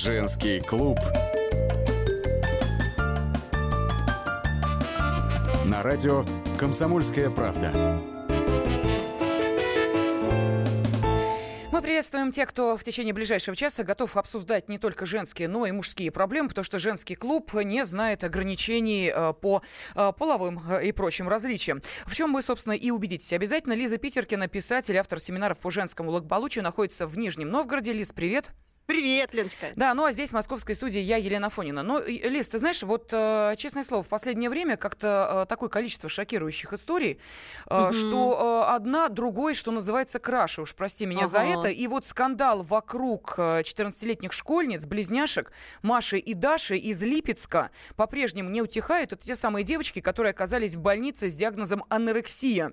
Женский клуб. На радио «Комсомольская правда». Мы приветствуем тех, кто в течение ближайшего часа готов обсуждать не только женские, но и мужские проблемы, потому что женский клуб не знает ограничений э, по э, половым э, и прочим различиям. В чем вы, собственно, и убедитесь. Обязательно Лиза Питеркина, писатель, автор семинаров по женскому благополучию, находится в Нижнем Новгороде. Лиз, привет. Привет, Леночка. Да, ну а здесь в московской студии я, Елена Фонина. Ну, Лиз, ты знаешь, вот, э, честное слово, в последнее время как-то э, такое количество шокирующих историй, угу. что одна другой, что называется, краше, уж прости меня ага. за это. И вот скандал вокруг 14-летних школьниц, близняшек Маши и Даши из Липецка по-прежнему не утихает. Это те самые девочки, которые оказались в больнице с диагнозом анорексия.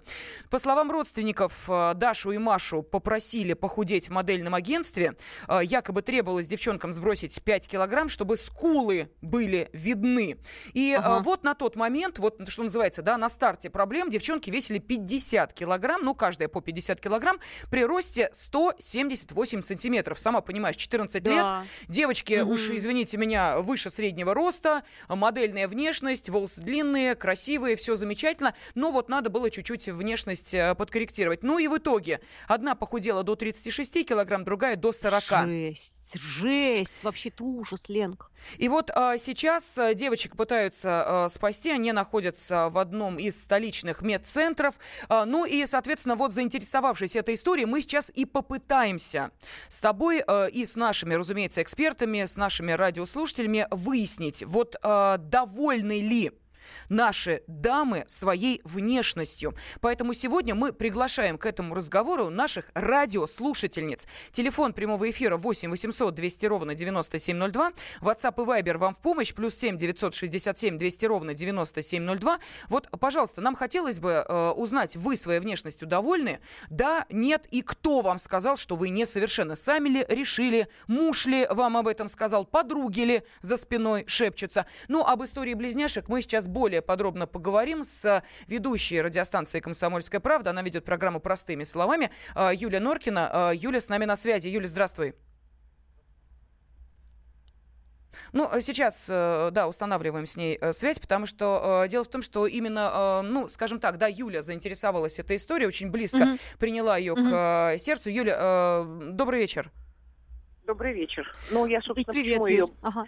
По словам родственников, Дашу и Машу попросили похудеть в модельном агентстве. Якобы требовалось девчонкам сбросить 5 килограмм, чтобы скулы были видны. И э, ага. вот на тот момент, вот что называется, да, на старте проблем девчонки весили 50 килограмм, ну, каждая по 50 килограмм, при росте 178 сантиметров. Сама понимаешь, 14 да. лет. Девочки, угу. уж извините меня, выше среднего роста, модельная внешность, волосы длинные, красивые, все замечательно. Но вот надо было чуть-чуть внешность э, подкорректировать. Ну и в итоге одна похудела до 36 килограмм, другая до 40. Жесть жесть, жесть, вообще-то ужас, Ленка. И вот а, сейчас а, девочек пытаются а, спасти, они находятся в одном из столичных медцентров. А, ну и, соответственно, вот заинтересовавшись этой историей, мы сейчас и попытаемся с тобой а, и с нашими, разумеется, экспертами, с нашими радиослушателями выяснить, вот а, довольны ли наши дамы своей внешностью. Поэтому сегодня мы приглашаем к этому разговору наших радиослушательниц. Телефон прямого эфира 8 800 200 ровно 9702. WhatsApp и Viber вам в помощь. Плюс 7 967 200 ровно 9702. Вот, пожалуйста, нам хотелось бы э, узнать, вы своей внешностью довольны? Да, нет и кто вам сказал, что вы несовершенны? Сами ли решили? Муж ли вам об этом сказал? Подруги ли за спиной шепчутся? Ну, об истории близняшек мы сейчас более подробно поговорим с ведущей радиостанции «Комсомольская правда». Она ведет программу «Простыми словами». А, Юлия Норкина. А, Юля с нами на связи. Юля, здравствуй. Ну, сейчас, э, да, устанавливаем с ней э, связь, потому что э, дело в том, что именно, ну, скажем так, да, Юля заинтересовалась этой историей, очень близко mm-hmm. приняла ее mm-hmm. к сердцу. Юля, добрый вечер. Добрый вечер. Ну, я, собственно, привет, почему ее ага.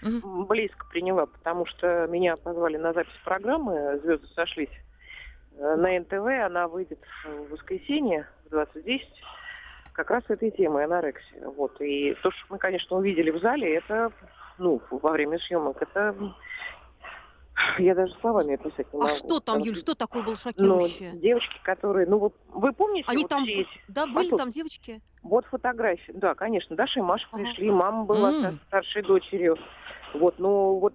близко приняла, потому что меня позвали на запись программы «Звезды сошлись» э, на НТВ. Она выйдет в воскресенье в 20.10 как раз этой темой анорексия. Вот. И то, что мы, конечно, увидели в зале, это, ну, во время съемок, это я даже словами описать не а могу. А что там, Юль, что такое было шокирующее? Ну, девочки, которые, ну вот, вы помните? Они вот там, здесь, да, были там девочки? Вот фотографии, да, конечно, Даша и Маша ага. пришли, мама была mm. со старшей дочерью. Вот, ну вот,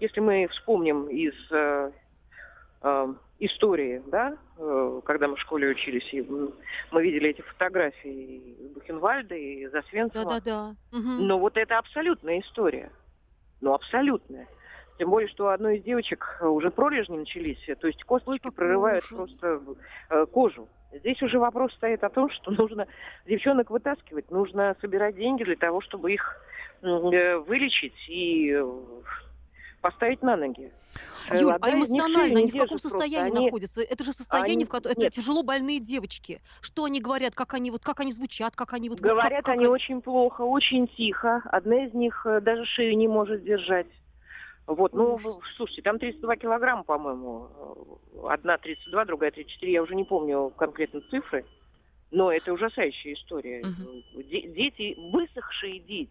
если мы вспомним из э, э, истории, да, э, когда мы в школе учились, и мы видели эти фотографии Бухенвальда и Засвенцева. Да-да-да. Угу. Но вот это абсолютная история. Ну, абсолютная. Тем более, что у одной из девочек уже пролежни начались, то есть косточки Ой, прорывают ужас. просто э, кожу. Здесь уже вопрос стоит о том, что нужно девчонок вытаскивать, нужно собирать деньги для того, чтобы их э, вылечить и э, поставить на ноги. Юль, а эмоционально они в каком состоянии они... находятся? Это же состояние, они... в котором это тяжело больные девочки. Что они говорят, как они вот, как они звучат, как они вот. Говорят как, как... они очень плохо, очень тихо. Одна из них э, даже шею не может держать. Вот, ну, слушайте, там 32 килограмма, по-моему. Одна 32, другая 34, я уже не помню конкретно цифры. Но это ужасающая история. Угу. Дети, высохшие дети.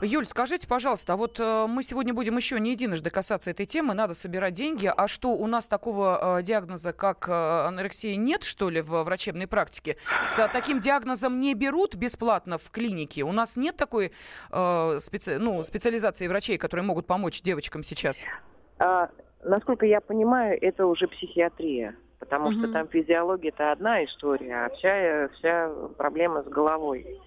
Юль, скажите, пожалуйста, а вот э, мы сегодня будем еще не единожды касаться этой темы, надо собирать деньги. А что, у нас такого э, диагноза, как э, анорексия, нет, что ли, в врачебной практике? С таким диагнозом не берут бесплатно в клинике? У нас нет такой э, специ... ну, специализации врачей, которые могут помочь девочкам сейчас? А, насколько я понимаю, это уже психиатрия потому угу. что там физиология это одна история, а вся, вся проблема с головой.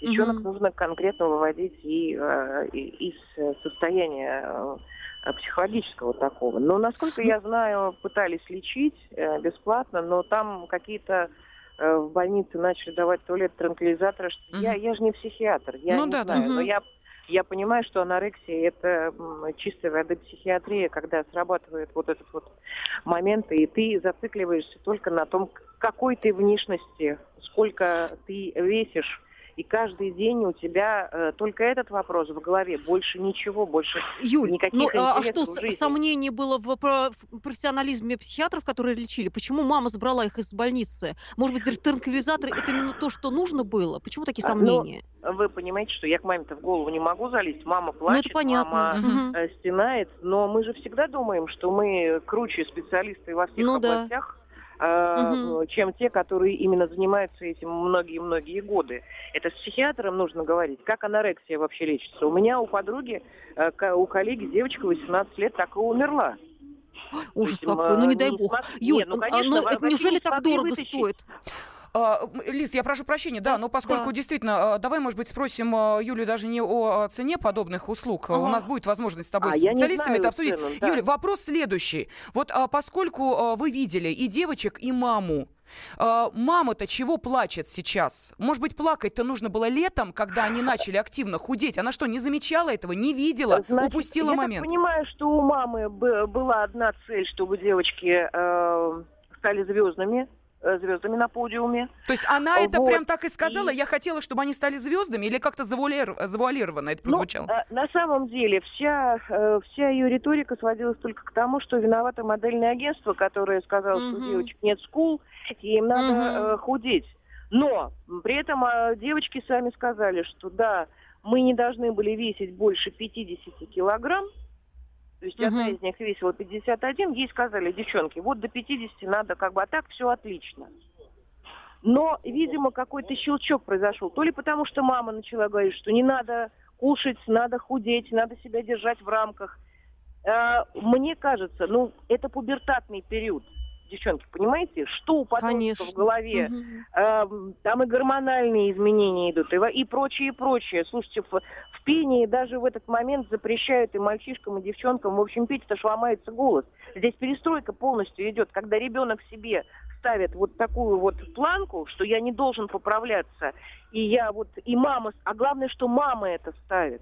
Девчонок угу. нужно конкретно выводить и, э, и из состояния э, психологического такого. Но, насколько я знаю, пытались лечить э, бесплатно, но там какие-то в больнице начали давать туалет транквилизаторы. Угу. Я, я же не психиатр, я ну, не да, знаю, да. но я Я понимаю, что анорексия – это чистая воды психиатрия, когда срабатывает вот этот вот момент, и ты зацикливаешься только на том, какой ты внешности, сколько ты весишь, и каждый день у тебя э, только этот вопрос в голове, больше ничего, больше Юль, никаких ну, а, что, сомнение было в, в профессионализме психиатров, которые лечили? Почему мама забрала их из больницы? Может быть, транквилизаторы – это именно то, что нужно было? Почему такие а, ну, сомнения? Ну, вы понимаете, что я к маме-то в голову не могу залезть. Мама плачет, ну, это понятно. мама угу. стенает, но мы же всегда думаем, что мы круче специалисты во всех ну, областях. Да угу. чем те, которые именно занимаются этим многие-многие годы. Это с психиатром нужно говорить, как анорексия вообще лечится. У меня у подруги, э, у коллеги девочка 18 лет так и умерла. Ужас какой, ну не дай бог. Юль, ну, конечно, ну, это неужели так дорого вытащить? стоит? А, Лиз, я прошу прощения, да, да но поскольку да. действительно, а, давай, может быть, спросим а, Юлю даже не о цене подобных услуг. Ага. У нас будет возможность с тобой а, с специалистами это обсудить. Цену, да. Юля, вопрос следующий. Вот поскольку вы видели и девочек, и маму, Мама-то чего плачет сейчас? Может быть, плакать-то нужно было летом, когда они начали активно худеть? Она что, не замечала этого, не видела, Значит, упустила я момент? Я понимаю, что у мамы была одна цель, чтобы девочки э, стали звездными, звездами на подиуме. То есть она это вот. прям так и сказала? И... Я хотела, чтобы они стали звездами или как-то завуалир... завуалированно это ну, прозвучало? Ну, на самом деле вся, э, вся ее риторика сводилась только к тому, что виновато модельное агентство, которое сказало, угу. что девочек нет скул, и им надо угу. худеть. Но при этом девочки сами сказали, что да, мы не должны были весить больше 50 килограмм, то есть угу. одна из них весила 51, ей сказали, девчонки, вот до 50 надо как бы, а так все отлично. Но, видимо, какой-то щелчок произошел. То ли потому, что мама начала говорить, что не надо кушать, надо худеть, надо себя держать в рамках. А, мне кажется, ну, это пубертатный период девчонки, понимаете, что у подростков в голове, угу. э, там и гормональные изменения идут, и, и прочее, и прочее. Слушайте, в, в пении даже в этот момент запрещают и мальчишкам, и девчонкам, в общем, петь, это ж ломается голос. Здесь перестройка полностью идет, когда ребенок себе ставит вот такую вот планку, что я не должен поправляться, и я вот, и мама, а главное, что мама это ставит.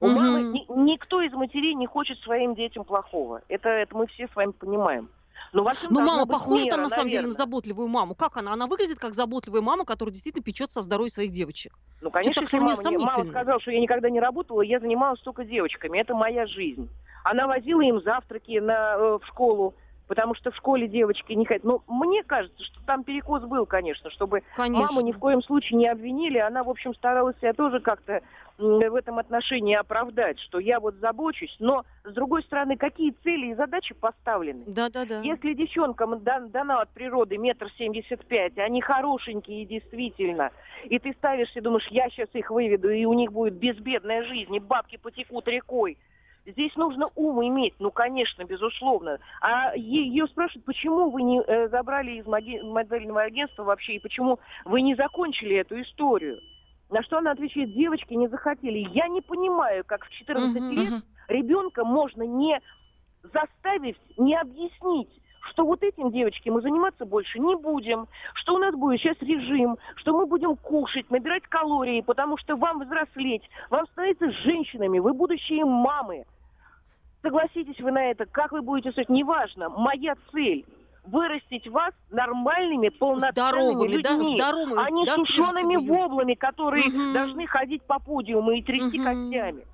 У угу. мамы ни, никто из матерей не хочет своим детям плохого. Это, это мы все с вами понимаем. Но ну, ну мама похожа мера, там на самом наверное. деле на заботливую маму. Как она? Она выглядит как заботливая мама, которая действительно печется о здоровье своих девочек. Ну, конечно, так мама, мама сказала, что я никогда не работала, я занималась только девочками. Это моя жизнь. Она возила им завтраки на, э, в школу, потому что в школе девочки не хотят. Но мне кажется, что там перекос был, конечно, чтобы конечно. маму ни в коем случае не обвинили. Она, в общем, старалась себя тоже как-то в этом отношении оправдать, что я вот забочусь, но, с другой стороны, какие цели и задачи поставлены? Да, да, да. Если девчонкам дан, дана от природы метр семьдесят пять, они хорошенькие действительно, и ты ставишься, думаешь, я сейчас их выведу, и у них будет безбедная жизнь, и бабки потекут рекой, Здесь нужно ум иметь, ну, конечно, безусловно. А ее спрашивают, почему вы не э, забрали из модельного агентства вообще, и почему вы не закончили эту историю? На что она отвечает, девочки не захотели. Я не понимаю, как в 14 uh-huh, лет uh-huh. ребенка можно не заставить, не объяснить, что вот этим девочки мы заниматься больше не будем, что у нас будет сейчас режим, что мы будем кушать, набирать калории, потому что вам взрослеть, вам становиться женщинами, вы будущие мамы. Согласитесь вы на это, как вы будете строить, неважно. Моя цель вырастить вас нормальными, полноценными Здоровыми, людьми, да? Здоровыми, а не да, сушеными воблами, которые угу. должны ходить по подиуму и трясти угу. костями.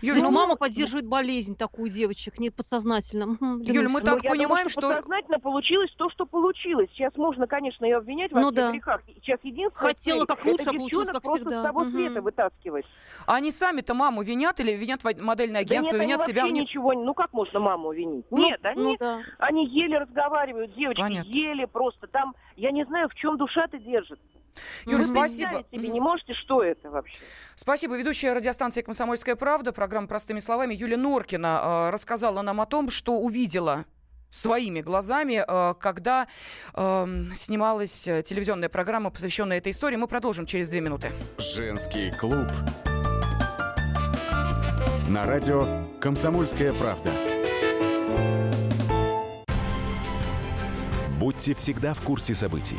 Юль, ну, мама поддерживает болезнь такую девочек, не подсознательно. Юль, мы так ну, понимаем, думаю, что... Подсознательно получилось то, что получилось. Сейчас можно, конечно, ее обвинять во ну, всех да. грехах. Сейчас единственное... Хотела как лучше, а получилось как просто всегда. с того угу. света вытаскивать. А они сами-то маму винят или винят модельное агентство, да нет, винят они себя? ничего... Ну как можно маму винить? Ну, нет, они, ну, да. они еле разговаривают, девочки, Понятно. еле просто. Там, я не знаю, в чем душа-то держит. Юра, Вы спасибо. себе не можете, что это вообще? Спасибо. Ведущая радиостанции «Комсомольская правда», программа «Простыми словами» Юлия Норкина э, рассказала нам о том, что увидела своими глазами, э, когда э, снималась телевизионная программа, посвященная этой истории. Мы продолжим через две минуты. Женский клуб. На радио «Комсомольская правда». Будьте всегда в курсе событий.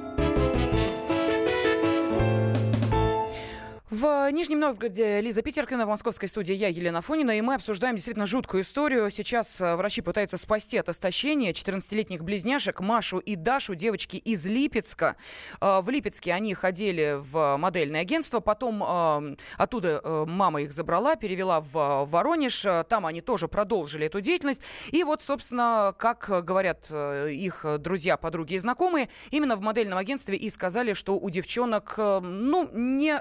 Нижнем Новгороде Лиза Питеркина, в московской студии я, Елена Фонина, и мы обсуждаем действительно жуткую историю. Сейчас э, врачи пытаются спасти от истощения 14-летних близняшек Машу и Дашу, девочки из Липецка. Э, в Липецке они ходили в модельное агентство, потом э, оттуда мама их забрала, перевела в Воронеж, там они тоже продолжили эту деятельность. И вот, собственно, как говорят их друзья, подруги и знакомые, именно в модельном агентстве и сказали, что у девчонок, ну, не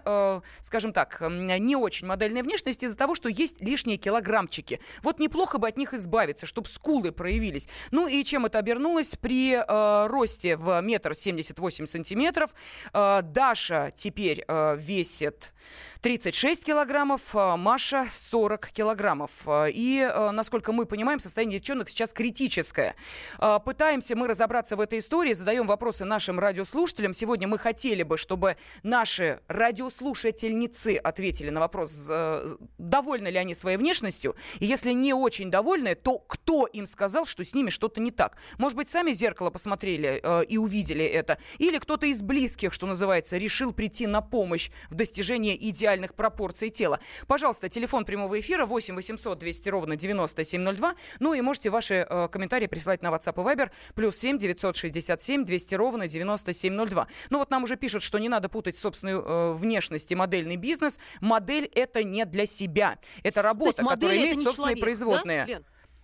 скажем так, не очень модельная внешность из-за того, что есть лишние килограммчики. Вот неплохо бы от них избавиться, чтобы скулы проявились. Ну и чем это обернулось? При э, росте в метр семьдесят восемь сантиметров э, Даша теперь э, весит 36 килограммов, а Маша 40 килограммов. А, и, а, насколько мы понимаем, состояние девчонок сейчас критическое. Пытаемся мы разобраться в этой истории, задаем вопросы нашим радиослушателям. Сегодня мы хотели бы, чтобы наши радиослушательницы ответили на вопрос, довольны ли они своей внешностью. И если не очень довольны, то кто им сказал, что с ними что-то не так? Может быть, сами зеркало посмотрели и увидели это? Или кто-то из близких, что называется, решил прийти на помощь в достижении идеального идеальных пропорций тела. Пожалуйста, телефон прямого эфира 8 800 200 ровно 9702. Ну и можете ваши э, комментарии присылать на WhatsApp и Viber. Плюс 7 967 200 ровно 9702. Ну вот нам уже пишут, что не надо путать собственную э, внешность и модельный бизнес. Модель это не для себя. Это работа, которая имеет собственные человек, производные. Да,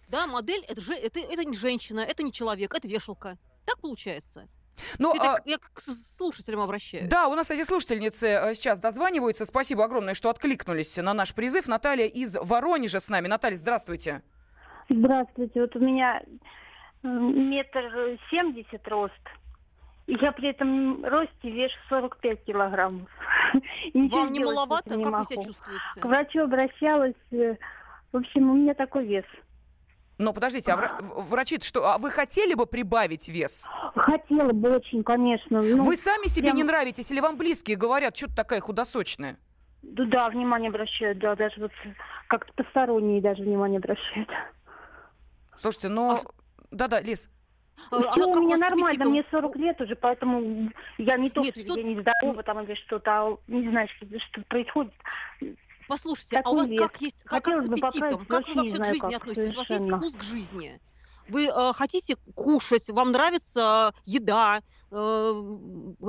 да, модель это, же, это, это не женщина, это не человек, это вешалка. Так получается. Ну, а... Я к слушателям обращаюсь. Да, у нас эти слушательницы э, сейчас дозваниваются. Спасибо огромное, что откликнулись на наш призыв. Наталья из Воронежа с нами. Наталья, здравствуйте. Здравствуйте. Вот у меня метр семьдесят рост. И я при этом росте вешу 45 килограммов. Вам не маловато? Как могу. вы себя чувствуете? К врачу обращалась. Э, в общем, у меня такой вес. Но подождите, а врачи что? А вы хотели бы прибавить вес? Хотела бы очень, конечно. Ну, вы сами себе прям... не нравитесь или вам близкие говорят, что ты такая худосочная? Да, да, внимание обращают, да, даже вот как-то посторонние даже внимание обращают. Слушайте, ну... А... Да-да, Лиз. А, а у меня нормально, мне 40 лет уже, поэтому я не то, Нет, что, что... я не здорова там или что-то, а не знаю, что, что происходит. Послушайте, Такой а у вас вес. как есть, как, как с аппетитом? Как вы вообще к жизни как, относитесь? Совершенно. У вас есть вкус к жизни? Вы э, хотите кушать, вам нравится еда, э,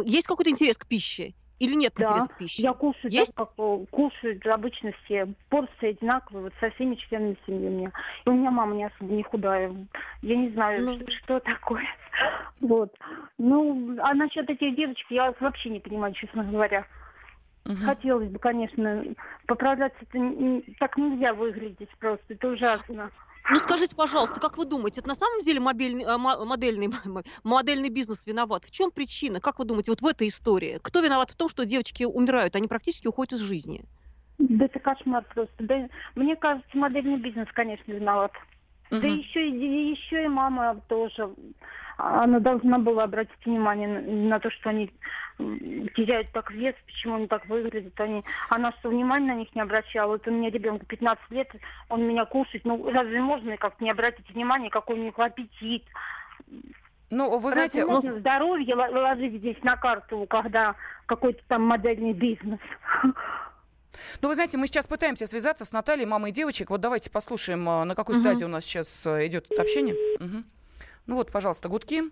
есть какой-то интерес к пище? Или нет да, интереса к пище? я кушаю Есть? так, как э, кушают обычно все. Порции одинаковые, вот со всеми членами семьи у меня. И у меня мама не особо не худая. Я не знаю, ну. что, что такое. Вот. Ну, а насчет этих девочек я вообще не понимаю, честно говоря. Угу. Хотелось бы, конечно, поправляться. Это так нельзя выглядеть просто. Это ужасно. Ну скажите, пожалуйста, как вы думаете, это на самом деле мобильный, а, модельный, модельный бизнес виноват? В чем причина? Как вы думаете, вот в этой истории? Кто виноват в том, что девочки умирают, они практически уходят из жизни? Да это кошмар просто. Да, мне кажется, модельный бизнес, конечно, виноват. Угу. Да еще, еще и мама тоже она должна была обратить внимание на, на то, что они теряют так вес, почему они так выглядят. Они, она что, внимания на них не обращала? Вот у меня ребенку 15 лет, он меня кушает. Ну, разве можно как-то не обратить внимание, какой у них аппетит? Ну, вы знаете... Разве можно ну... здоровье ложить здесь на карту, когда какой-то там модельный бизнес? Ну, вы знаете, мы сейчас пытаемся связаться с Натальей, мамой девочек. Вот давайте послушаем, а, на какой угу. стадии у нас сейчас а, идет это общение. Угу. Ну вот, пожалуйста, гудки.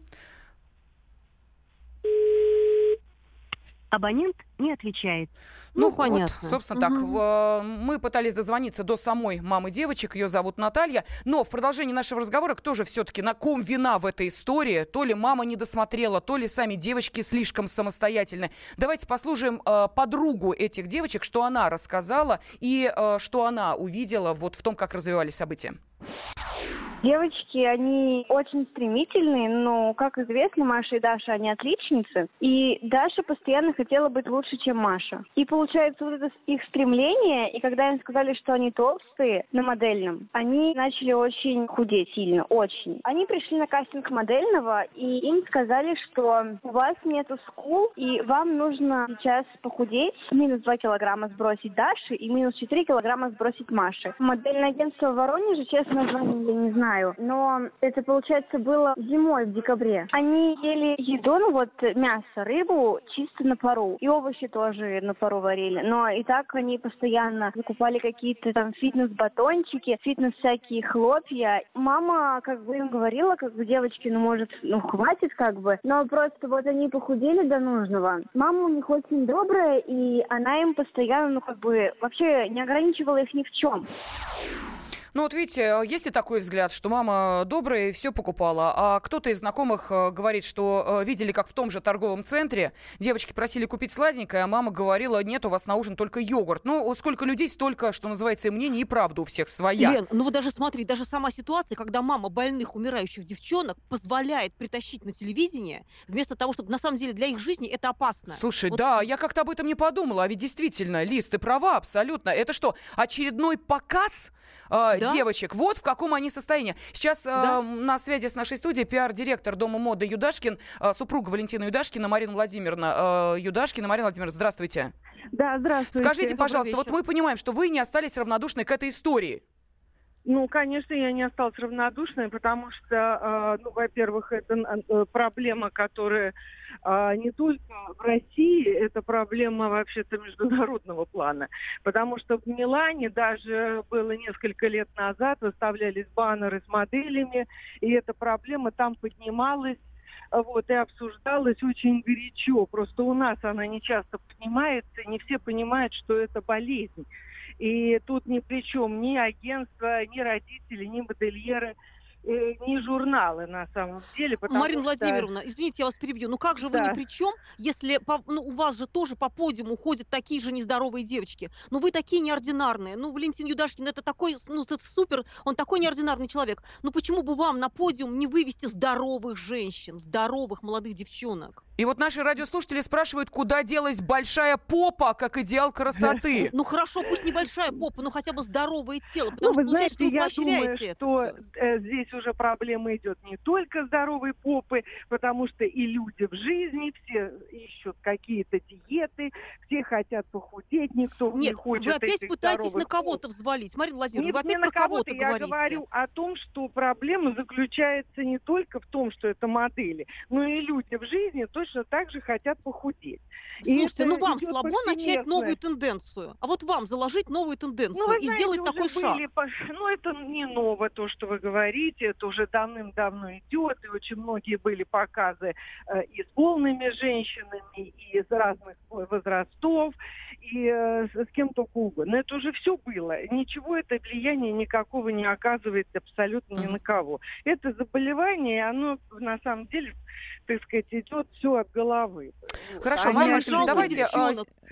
Абонент не отвечает. Ну, ну понятно. Вот, собственно, угу. так. Мы пытались дозвониться до самой мамы девочек. Ее зовут Наталья. Но в продолжении нашего разговора, кто же все-таки на ком вина в этой истории? То ли мама не досмотрела, то ли сами девочки слишком самостоятельны. Давайте послушаем э, подругу этих девочек, что она рассказала и э, что она увидела вот в том, как развивались события. Девочки, они очень стремительные, но, как известно, Маша и Даша, они отличницы. И Даша постоянно хотела быть лучше, чем Маша. И получается, вот это их стремление, и когда им сказали, что они толстые на модельном, они начали очень худеть сильно, очень. Они пришли на кастинг модельного, и им сказали, что у вас нету скул, и вам нужно сейчас похудеть, минус 2 килограмма сбросить Даши и минус 4 килограмма сбросить Маши. Модельное агентство в Воронеже, честно, название я не знаю, знаю, но это, получается, было зимой в декабре. Они ели еду, ну вот мясо, рыбу чисто на пару. И овощи тоже на пару варили. Но и так они постоянно закупали какие-то там фитнес-батончики, фитнес всякие хлопья. Мама как бы им говорила, как бы девочки, ну может, ну хватит как бы. Но просто вот они похудели до нужного. Мама у них очень добрая, и она им постоянно, ну как бы, вообще не ограничивала их ни в чем. Ну вот видите, э, есть и такой взгляд, что мама добрая и все покупала, а кто-то из знакомых э, говорит, что э, видели, как в том же торговом центре девочки просили купить сладенькое, а мама говорила, нет, у вас на ужин только йогурт. Ну, сколько людей, столько, что называется, и мнение, и правда у всех своя. Лен, ну вот даже смотри, даже сама ситуация, когда мама больных, умирающих девчонок позволяет притащить на телевидение, вместо того, чтобы на самом деле для их жизни это опасно. Слушай, вот... да, я как-то об этом не подумала, а ведь действительно, Лиз, ты права абсолютно. Это что, очередной показ э, да? Девочек. Вот в каком они состоянии. Сейчас э, да. на связи с нашей студией пиар-директор Дома моды Юдашкин, э, супруга Валентина Юдашкина, Марина Владимировна. Э, Юдашкина, Марина Владимировна, здравствуйте. Да, здравствуйте. Скажите, Добрый пожалуйста, вечер. вот мы понимаем, что вы не остались равнодушны к этой истории. Ну, конечно, я не осталась равнодушной, потому что, э, ну, во-первых, это э, проблема, которая э, не только в России, это проблема вообще-то международного плана. Потому что в Милане даже было несколько лет назад выставлялись баннеры с моделями, и эта проблема там поднималась вот, и обсуждалась очень горячо. Просто у нас она не часто поднимается, не все понимают, что это болезнь. И тут ни при чем ни агентство, ни родители, ни модельеры – не журналы на самом деле. Марина что... Владимировна, извините, я вас перебью. Ну как же вы да. ни при чем, если по, ну, у вас же тоже по подиуму ходят такие же нездоровые девочки? Ну вы такие неординарные. Ну Валентин Юдашкин это такой, ну это супер, он такой неординарный человек. Ну почему бы вам на подиум не вывести здоровых женщин, здоровых молодых девчонок? И вот наши радиослушатели спрашивают, куда делась большая попа, как идеал красоты. Ну хорошо, пусть небольшая попа, но хотя бы здоровое тело, потому ну, что, знаете, вы поощряете это. что э, здесь уже проблема идет не только здоровой попы, потому что и люди в жизни, все ищут какие-то диеты, все хотят похудеть, никто Нет, не хочет вы опять пытаетесь на кого-то взвалить. Марина Владимировна, вы опять не про кого-то, кого я говорю о том, что проблема заключается не только в том, что это модели, но и люди в жизни точно так же хотят похудеть. Слушайте, ну вам слабо начать новую тенденцию, а вот вам заложить новую тенденцию ну, и знаете, сделать такой шаг. Ну это не ново то, что вы говорите, это уже давным-давно идет, и очень многие были показы э, и с полными женщинами, и из разных возрастов, и э, с кем только угодно. Это уже все было. Ничего это влияния никакого не оказывает абсолютно ни на кого. Это заболевание, оно на самом деле так сказать, идет все от головы. Хорошо, Мария Васильевна, давайте а,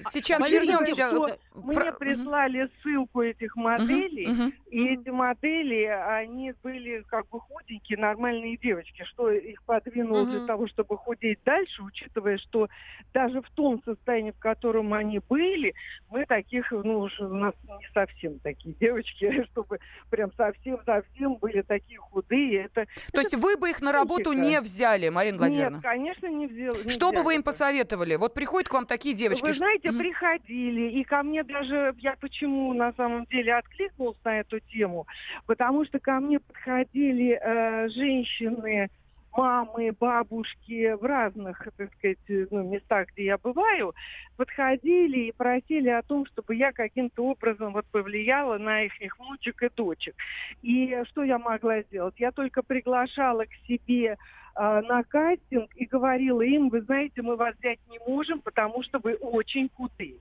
сейчас а, вернемся. Что мне прислали ссылку этих моделей, угу, угу. и эти модели, они были как бы худенькие, нормальные девочки. Что их подвинуло угу. для того, чтобы худеть дальше, учитывая, что даже в том состоянии, в котором они были, мы таких, ну, уж у нас не совсем такие девочки, чтобы прям совсем-совсем были такие худые. Это, То это есть вы бы их на работу не взяли, Марина Владимировна? Нет, конечно, не взяли. Не что взяли бы вы им посоветовали? Вот приходят к вам такие девочки. Вы знаете, mm-hmm. приходили, и ко мне даже, я почему на самом деле откликнулась на эту тему, потому что ко мне подходили э, женщины, мамы, бабушки в разных, так сказать, ну, местах, где я бываю, подходили и просили о том, чтобы я каким-то образом вот повлияла на их внучек и дочек. И что я могла сделать? Я только приглашала к себе э, на кастинг и говорила им, вы знаете, мы вас взять не можем, потому что вы очень худые.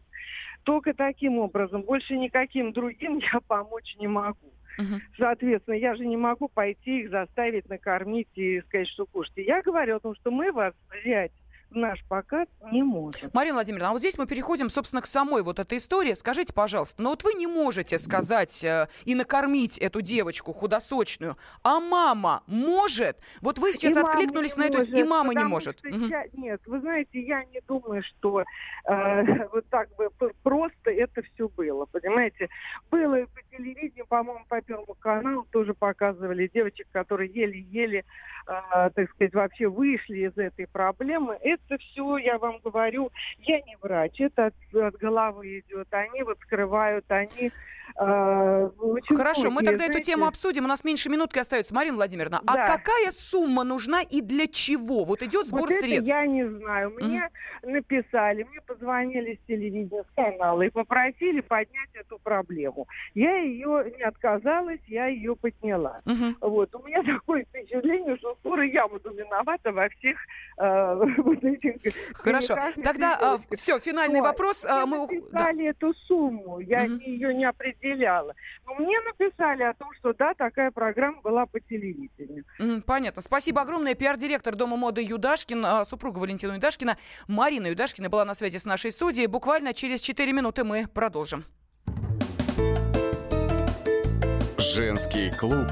Только таким образом, больше никаким другим я помочь не могу. Угу. Соответственно, я же не могу пойти их заставить накормить и сказать, что кушайте. Я говорю о том, что мы вас взять наш показ не может. Марина Владимировна, а вот здесь мы переходим, собственно, к самой вот этой истории. Скажите, пожалуйста, но вот вы не можете сказать э, и накормить эту девочку худосочную, а мама может? Вот вы сейчас и откликнулись на это, и мама не может. Угу. Я, нет, вы знаете, я не думаю, что э, вот так бы просто это все было, понимаете? Было и по телевидению, по-моему, по Первому каналу тоже показывали девочек, которые еле-еле, э, так сказать, вообще вышли из этой проблемы. Это все, я вам говорю, я не врач, это от, от головы идет. Они вот скрывают, они Хорошо, мы тогда эту тему обсудим. У нас меньше минутки остается. Марина Владимировна, а да. а какая сумма нужна и для чего? Вот идет сбор вот средств. я не знаю. Мне mm. написали, мне позвонили с телевидения, с канала и попросили поднять эту проблему. Я ее не отказалась, я ее подняла. Mm-hmm. Вот. У меня такое впечатление, что скоро я буду виновата во всех э, вот этих... Хорошо. Тогда э, все, финальный вот. вопрос. Мне мы... написали да. эту сумму. Я mm-hmm. ее не определила определяла. Но мне написали о том, что да, такая программа была по телевидению. понятно. Спасибо огромное. Пиар-директор Дома моды Юдашкин, а, супруга Валентина Юдашкина, Марина Юдашкина была на связи с нашей студией. Буквально через 4 минуты мы продолжим. Женский клуб.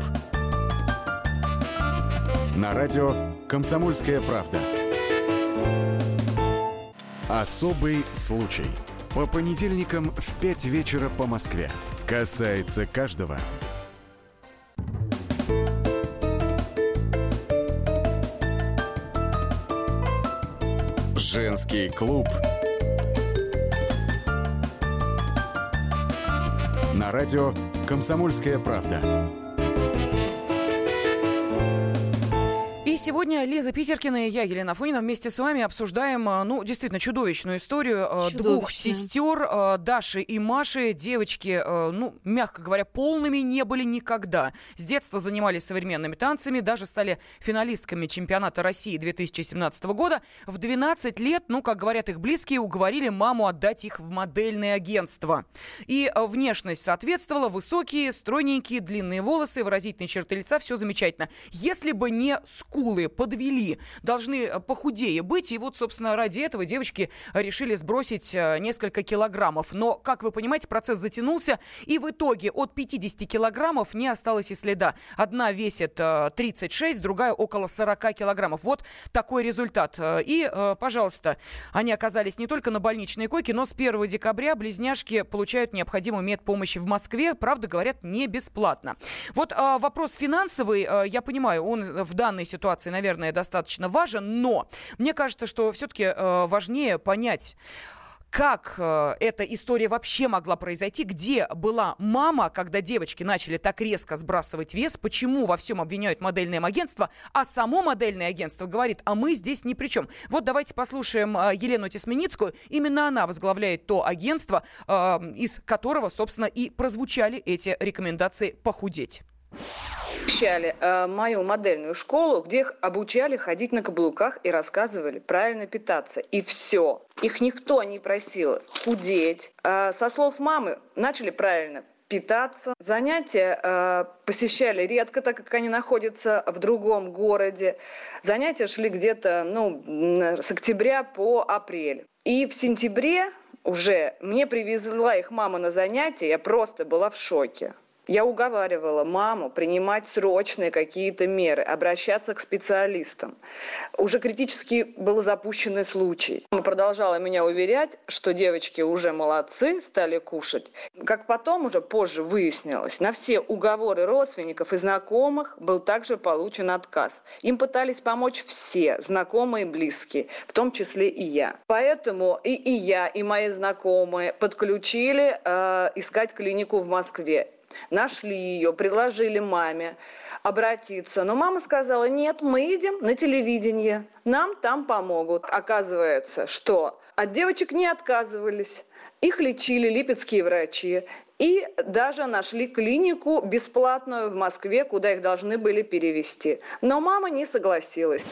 На радио «Комсомольская правда». Особый случай. По понедельникам в 5 вечера по Москве. Касается каждого. Женский клуб. На радио «Комсомольская правда». Сегодня Лиза Питеркина и я, Елена Фонина, вместе с вами обсуждаем, а, ну, действительно, чудовищную историю а, двух сестер, а, Даши и Маши. Девочки, ну, мягко говоря, полными не были никогда. С детства занимались современными танцами, даже стали финалистками чемпионата России 2017 года. В 12 лет, ну, как говорят их близкие, уговорили маму отдать их в модельное агентство. И внешность соответствовала, высокие, стройненькие, длинные волосы, выразительные черты лица, все замечательно. Если бы не скул полые подвели, должны э, похудее быть. И вот, собственно, ради этого девочки решили сбросить э, несколько килограммов. Но, как вы понимаете, процесс затянулся, и в итоге от 50 килограммов не осталось и следа. Одна весит 36, э, другая около 40 килограммов. Вот такой результат. И, пожалуйста, они оказались не только на больничной койке, но с 1 декабря близняшки получают необходимую медпомощь в Москве. Правда, говорят, не бесплатно. Вот вопрос финансовый, я понимаю, он в данной ситуации ситуации, наверное, достаточно важен, но мне кажется, что все-таки э, важнее понять, как э, эта история вообще могла произойти, где была мама, когда девочки начали так резко сбрасывать вес, почему во всем обвиняют модельное агентство, а само модельное агентство говорит, а мы здесь ни при чем. Вот давайте послушаем э, Елену Тесменицкую. Именно она возглавляет то агентство, э, из которого, собственно, и прозвучали эти рекомендации похудеть посещали э, мою модельную школу, где их обучали ходить на каблуках и рассказывали правильно питаться. И все. Их никто не просил худеть. Э, со слов мамы начали правильно питаться. Занятия э, посещали редко, так как они находятся в другом городе. Занятия шли где-то ну, с октября по апрель. И в сентябре уже мне привезла их мама на занятия, я просто была в шоке. Я уговаривала маму принимать срочные какие-то меры, обращаться к специалистам. Уже критически был запущенный случай. Мама продолжала меня уверять, что девочки уже молодцы, стали кушать. Как потом уже позже выяснилось, на все уговоры родственников и знакомых был также получен отказ. Им пытались помочь все, знакомые и близкие, в том числе и я. Поэтому и, и я, и мои знакомые подключили э, искать клинику в Москве нашли ее, предложили маме обратиться. Но мама сказала, нет, мы идем на телевидение, нам там помогут. Оказывается, что от девочек не отказывались. Их лечили липецкие врачи. И даже нашли клинику бесплатную в Москве, куда их должны были перевести. Но мама не согласилась.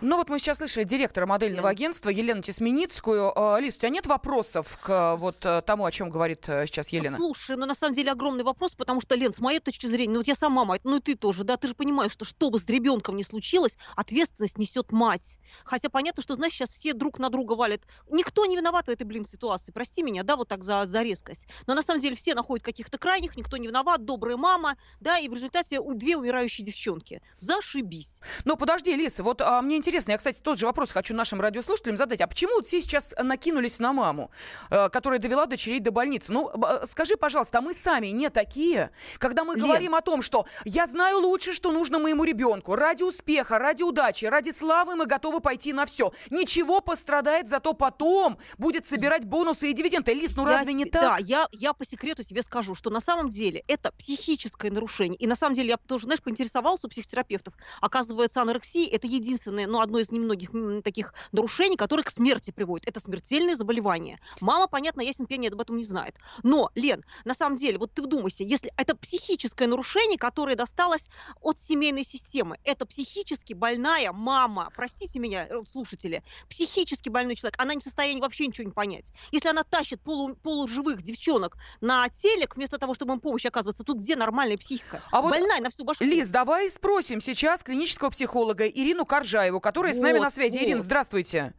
Ну вот мы сейчас слышали директора модельного агентства Елену Тесменицкую. А, Лиз, у тебя нет вопросов к вот э, тому, о чем говорит э, сейчас Елена? Слушай, ну на самом деле огромный вопрос, потому что, Лен, с моей точки зрения, ну вот я сама мать, ну и ты тоже, да, ты же понимаешь, что что бы с ребенком ни случилось, ответственность несет мать. Хотя понятно, что, знаешь, сейчас все друг на друга валят. Никто не виноват в этой, блин, ситуации. Прости меня, да, вот так за, за резкость. Но на самом деле все находят каких-то крайних, никто не виноват, добрая мама, да, и в результате две умирающие девчонки. Зашибись. Ну, подожди, Лиса, вот а, мне интересно, я, кстати, тот же вопрос хочу нашим радиослушателям задать. А почему вот все сейчас накинулись на маму, э, которая довела дочерей до больницы? Ну, э, скажи, пожалуйста, а мы сами не такие? Когда мы Лен. говорим о том, что я знаю лучше, что нужно моему ребенку, ради успеха, ради удачи, ради славы мы готовы пойти на все. Ничего пострадает, зато потом будет собирать бонусы и дивиденды. Лиз, ну я, разве не так? Да, я, я по секрету тебе скажу, что на самом деле это психическое нарушение. И на самом деле я тоже, знаешь, поинтересовалась у психотерапевтов. Оказывается, анорексия – это единственное, ну, одно из немногих таких нарушений, которые к смерти приводят. Это смертельное заболевание. Мама, понятно, ясен пень об этом не знает. Но, Лен, на самом деле, вот ты вдумайся, если это психическое нарушение, которое досталось от семейной системы, это психически больная мама, простите меня, э, слушатели, психически больной человек, она не в состоянии вообще ничего не понять. Если она тащит полу, полуживых девчонок на телек, вместо того, чтобы им помощь оказываться, тут где нормальная психика? А больная вот, на всю башку. Лиз, давай спросим сейчас клинического психолога Ирину Коржаеву, которая вот, с нами на связи. Ирина, здравствуйте.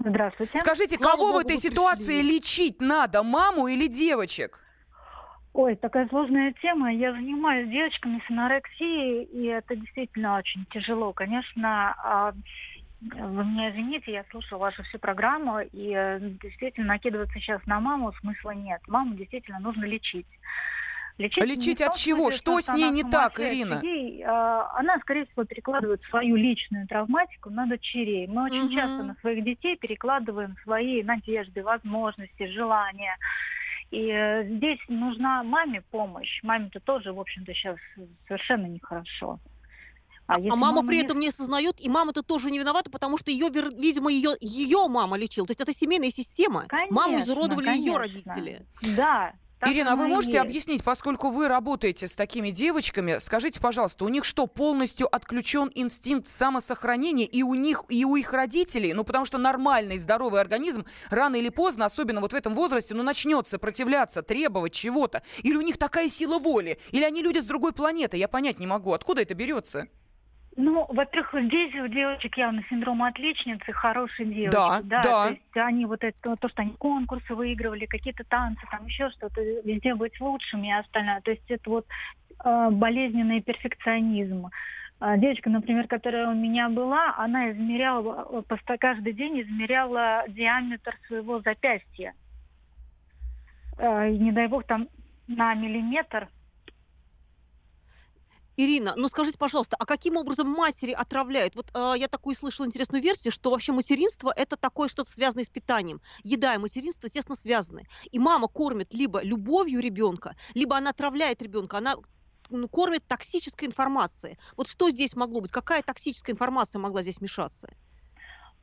Здравствуйте. Скажите, Слава кого Богу, в этой ситуации пришли. лечить надо, маму или девочек? Ой, такая сложная тема. Я занимаюсь девочками с анорексией, и это действительно очень тяжело. Конечно, а, вы меня извините, я слушала вашу всю программу, и э, действительно накидываться сейчас на маму смысла нет. Маму действительно нужно лечить. Лечить, лечить от чего? Что с ней не так, Ирина? Ей, э, она, скорее всего, перекладывает свою личную травматику на дочерей. Мы очень угу. часто на своих детей перекладываем свои надежды, возможности, желания. И э, здесь нужна маме помощь. Маме-то тоже, в общем-то, сейчас совершенно нехорошо. А, а мама, мама при этом не осознает, и мама-то тоже не виновата, потому что ее, видимо, ее, ее мама лечила. То есть это семейная система. Конечно, Маму изуродовали конечно. ее родители. Да, так Ирина, а вы можете есть. объяснить, поскольку вы работаете с такими девочками, скажите, пожалуйста, у них что, полностью отключен инстинкт самосохранения и у них, и у их родителей? Ну, потому что нормальный, здоровый организм рано или поздно, особенно вот в этом возрасте, ну, начнет сопротивляться, требовать чего-то. Или у них такая сила воли? Или они люди с другой планеты? Я понять не могу. Откуда это берется? Ну, во-первых, здесь у девочек явно синдром отличницы, хорошие девочки. Да, да. да. То есть они вот это, то, что они конкурсы выигрывали, какие-то танцы, там еще что-то, везде быть лучшими и остальное. То есть это вот э, болезненный перфекционизм. А девочка, например, которая у меня была, она измеряла, каждый день измеряла диаметр своего запястья. Э, не дай бог, там на миллиметр Ирина, ну скажите, пожалуйста, а каким образом матери отравляют? Вот э, я такую слышала интересную версию, что вообще материнство это такое что-то связанное с питанием. Еда и материнство тесно связаны. И мама кормит либо любовью ребенка, либо она отравляет ребенка, она ну, кормит токсической информацией. Вот что здесь могло быть? Какая токсическая информация могла здесь мешаться?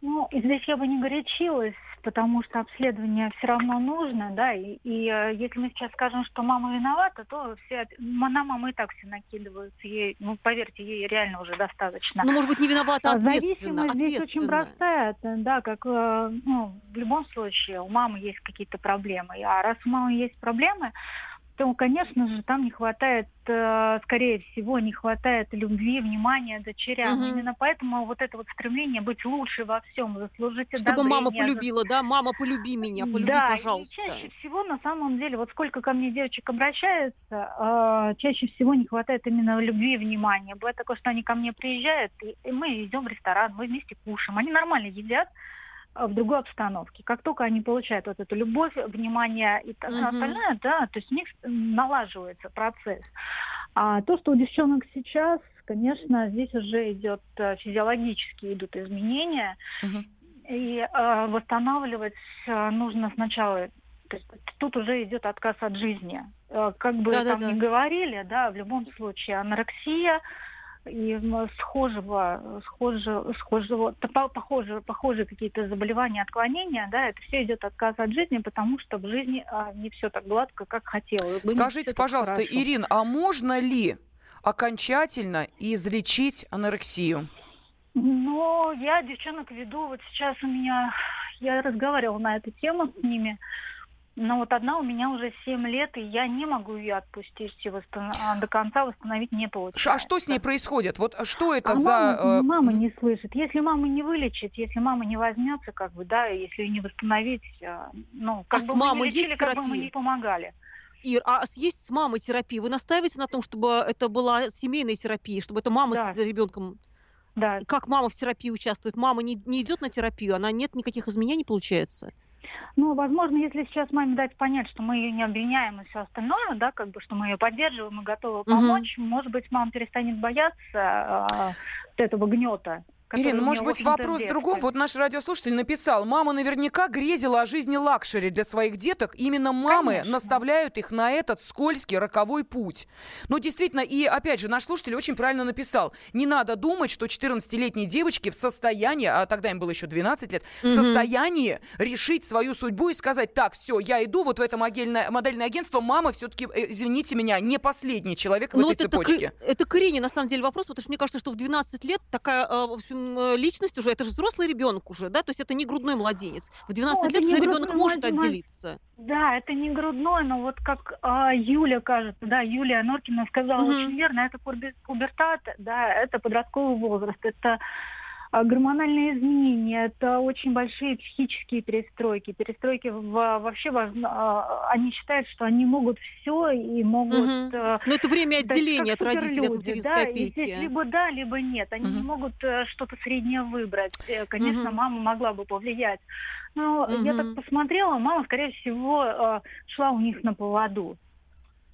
Ну, здесь я бы не горячилась, потому что обследование все равно нужно, да, и, и э, если мы сейчас скажем, что мама виновата, то все, на маму и так все накидываются, ей, ну, поверьте, ей реально уже достаточно. Ну, может быть, не виновата, а ответственно. Зависимость здесь очень простая, да, как, э, ну, в любом случае, у мамы есть какие-то проблемы, а раз у мамы есть проблемы, то, конечно же, там не хватает, э, скорее всего, не хватает любви, внимания дочерям. Угу. Именно поэтому вот это вот стремление быть лучше во всем, заслужить Чтобы мама полюбила, да? Мама, полюби меня, полюби, да, пожалуйста. И чаще всего, на самом деле, вот сколько ко мне девочек обращаются, э, чаще всего не хватает именно любви и внимания. Бывает такое, что они ко мне приезжают, и мы идем в ресторан, мы вместе кушаем. Они нормально едят, в другой обстановке. Как только они получают вот эту любовь, внимание и mm-hmm. остальное, да, то есть у них налаживается процесс. А то, что у девчонок сейчас, конечно, здесь уже идет э, физиологически идут изменения, mm-hmm. и э, восстанавливать э, нужно сначала. То есть тут уже идет отказ от жизни. Э, как бы да, там да, ни да. говорили, да, в любом случае анорексия и схожего, схожего, схожего, похожие, похожие какие-то заболевания, отклонения, да, это все идет отказ от жизни, потому что в жизни а, не все так гладко, как хотелось бы. Скажите, пожалуйста, Ирин, а можно ли окончательно излечить анорексию? Ну, я девчонок веду. Вот сейчас у меня... Я разговаривала на эту тему с ними. Но вот одна у меня уже 7 лет, и я не могу ее отпустить и восстанов... А, до конца восстановить не получается. А что с ней происходит? Вот что это а за... Мама, э, мама не слышит. Если мама не вылечит, если мама не возьмется, как бы, да, если не восстановить, э, ну, как а бы с мамой мы не лечили, как бы мы не помогали. Ир, а есть с мамой терапия? Вы настаиваете на том, чтобы это была семейная терапия, чтобы это мама да. с ребенком да. Как мама в терапии участвует? Мама не, не идет на терапию, она нет никаких изменений, получается? Ну, возможно, если сейчас маме дать понять, что мы ее не обвиняем и все остальное, да, как бы, что мы ее поддерживаем и готовы помочь, угу. может быть, мама перестанет бояться э, этого гнета. Ирина, может быть, вопрос в другом? Вот наш радиослушатель написал, мама наверняка грезила о жизни luxury для своих деток. Именно мамы Конечно. наставляют их на этот скользкий роковой путь. Ну, действительно, и опять же, наш слушатель очень правильно написал. Не надо думать, что 14-летние девочки в состоянии, а тогда им было еще 12 лет, угу. в состоянии решить свою судьбу и сказать, так, все, я иду вот в это модельное, модельное агентство, мама все-таки, э, извините меня, не последний человек в Но ну, этой вот цепочке. Это, это корень, на самом деле, вопрос, потому что мне кажется, что в 12 лет такая, Э, личность уже, это же взрослый ребенок уже, да, то есть это не грудной младенец. В 12 ну, лет уже ребенок может отделиться. Да, это не грудной, но вот как а, Юля, кажется, да, Юлия Норкина сказала угу. очень верно, это пубертат, да, это подростковый возраст, это гормональные изменения, это очень большие психические перестройки. Перестройки в, вообще важно, а, они считают, что они могут все и могут... Угу. Но это время отделения от родителей от материнской да, опеки. И здесь либо да, либо нет. Они угу. не могут э, что-то среднее выбрать. Э, конечно, угу. мама могла бы повлиять. Но угу. я так посмотрела, мама, скорее всего, э, шла у них на поводу.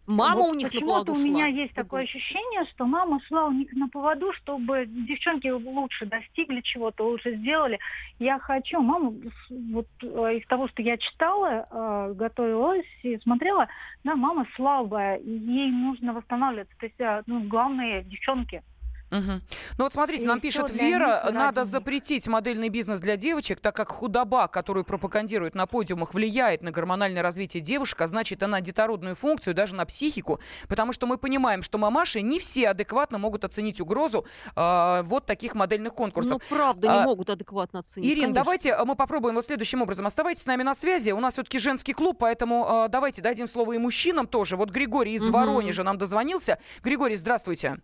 Мама вот у них на поводу у меня есть такое ощущение, что мама шла у них на поводу, чтобы девчонки лучше достигли чего-то, лучше сделали. Я хочу, мама, вот э, из того, что я читала, э, готовилась и смотрела, да, мама слабая, ей нужно восстанавливаться. То есть, э, ну, главные девчонки – Угу. Ну вот смотрите, и нам пишет Вера, надо запретить модельный бизнес для девочек, так как худоба, которую пропагандируют на подиумах, влияет на гормональное развитие девушек, а значит, она детородную функцию, даже на психику, потому что мы понимаем, что мамаши не все адекватно могут оценить угрозу э, вот таких модельных конкурсов. Ну, правда, не а, могут адекватно оценить. Ирин, конечно. давайте а, мы попробуем вот следующим образом. Оставайтесь с нами на связи. У нас все-таки женский клуб, поэтому э, давайте дадим слово и мужчинам тоже. Вот Григорий из угу. Воронежа нам дозвонился. Григорий, здравствуйте.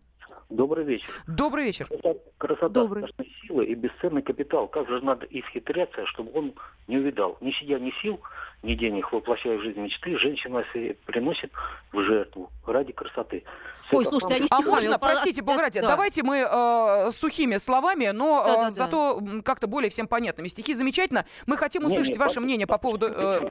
Добрый вечер. Добрый вечер. Красота, красота Добрый. сила и бесценный капитал. Как же надо исхитряться, чтобы он не увидал. Не сидя ни сил, ни денег, воплощая в жизнь мечты, женщина приносит в жертву ради красоты. Все Ой, слушайте, они а можно, простите, Бог ради, да. давайте мы э, сухими словами, но да, да, э, зато да. как-то более всем понятными. Стихи замечательно. Мы хотим услышать не, не, ваше мнение по поводу... Э,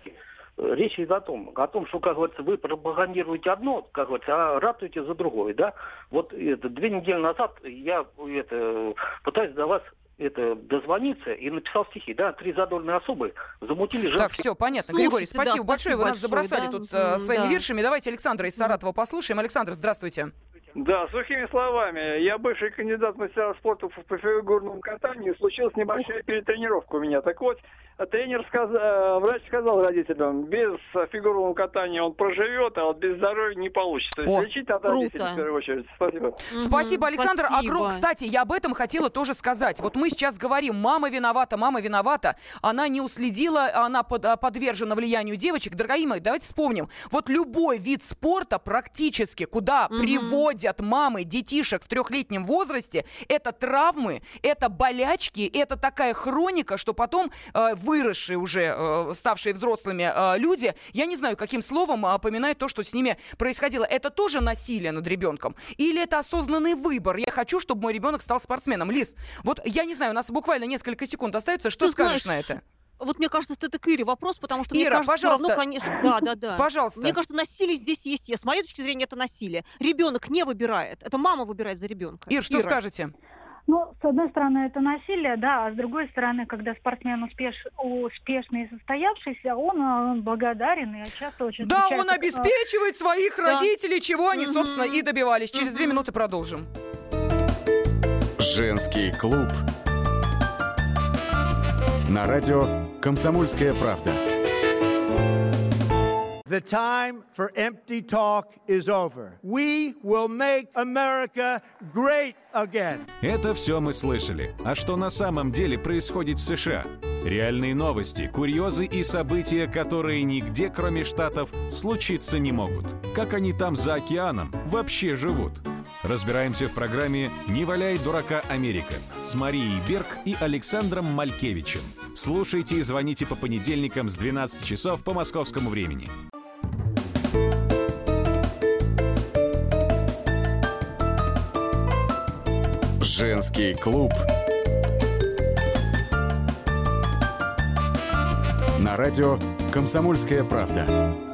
речь идет о том, о том, что, как говорится, вы пропагандируете одно, как говорится, а ратуете за другое, да. Вот это, две недели назад я это, пытаюсь до вас это дозвониться и написал стихи, да, три задорные особы замутили женские... Так, все, понятно. Слушайте, Григорий, спасибо да, большое, вы нас забросали да? тут э, своими да. виршами. Давайте Александра из Саратова послушаем. Александр, здравствуйте. Да, сухими словами. Я бывший кандидат в мастера спорта по фигурному катанию. Случилась небольшая перетренировка у меня. Так вот, тренер сказал, э, врач сказал родителям, без фигурного катания он проживет, а вот без здоровья не получится. О, Лечить от родителей в первую очередь. Спасибо. Угу, спасибо, Александр. А спасибо. А, кстати, я об этом хотела тоже сказать. Вот мы сейчас говорим, мама виновата, мама виновата. Она не уследила, она под, подвержена влиянию девочек. Дорогие мои, давайте вспомним. Вот любой вид спорта практически, куда угу. Приводят мамы детишек в трехлетнем возрасте, это травмы, это болячки, это такая хроника, что потом э, выросшие уже, э, ставшие взрослыми э, люди, я не знаю, каким словом э, поминают то, что с ними происходило. Это тоже насилие над ребенком? Или это осознанный выбор? Я хочу, чтобы мой ребенок стал спортсменом. Лиз, вот я не знаю, у нас буквально несколько секунд остается. Что Ты скажешь знаешь, на это? Вот мне кажется, это к Ире вопрос, потому что Ира, мне кажется, пожалуйста. равно, конечно, да, да, да. Пожалуйста. Мне кажется, насилие здесь есть. С моей точки зрения, это насилие. Ребенок не выбирает, это мама выбирает за ребенка. Ир, что Ира. скажете? Ну, с одной стороны, это насилие, да, а с другой стороны, когда спортсмен успеш... успешный и состоявшийся, он, он э, благодарен и часто очень Да, он обеспечивает своих да. родителей, чего они, угу. собственно, и добивались. Через угу. две минуты продолжим. Женский клуб. На радио «Комсомольская правда». The time for empty talk is over. We will make America great again. Это все мы слышали. А что на самом деле происходит в США? Реальные новости, курьезы и события, которые нигде, кроме Штатов, случиться не могут. Как они там за океаном вообще живут? Разбираемся в программе «Не валяй дурака Америка» с Марией Берг и Александром Малькевичем. Слушайте и звоните по понедельникам с 12 часов по московскому времени. Женский клуб. На радио «Комсомольская правда».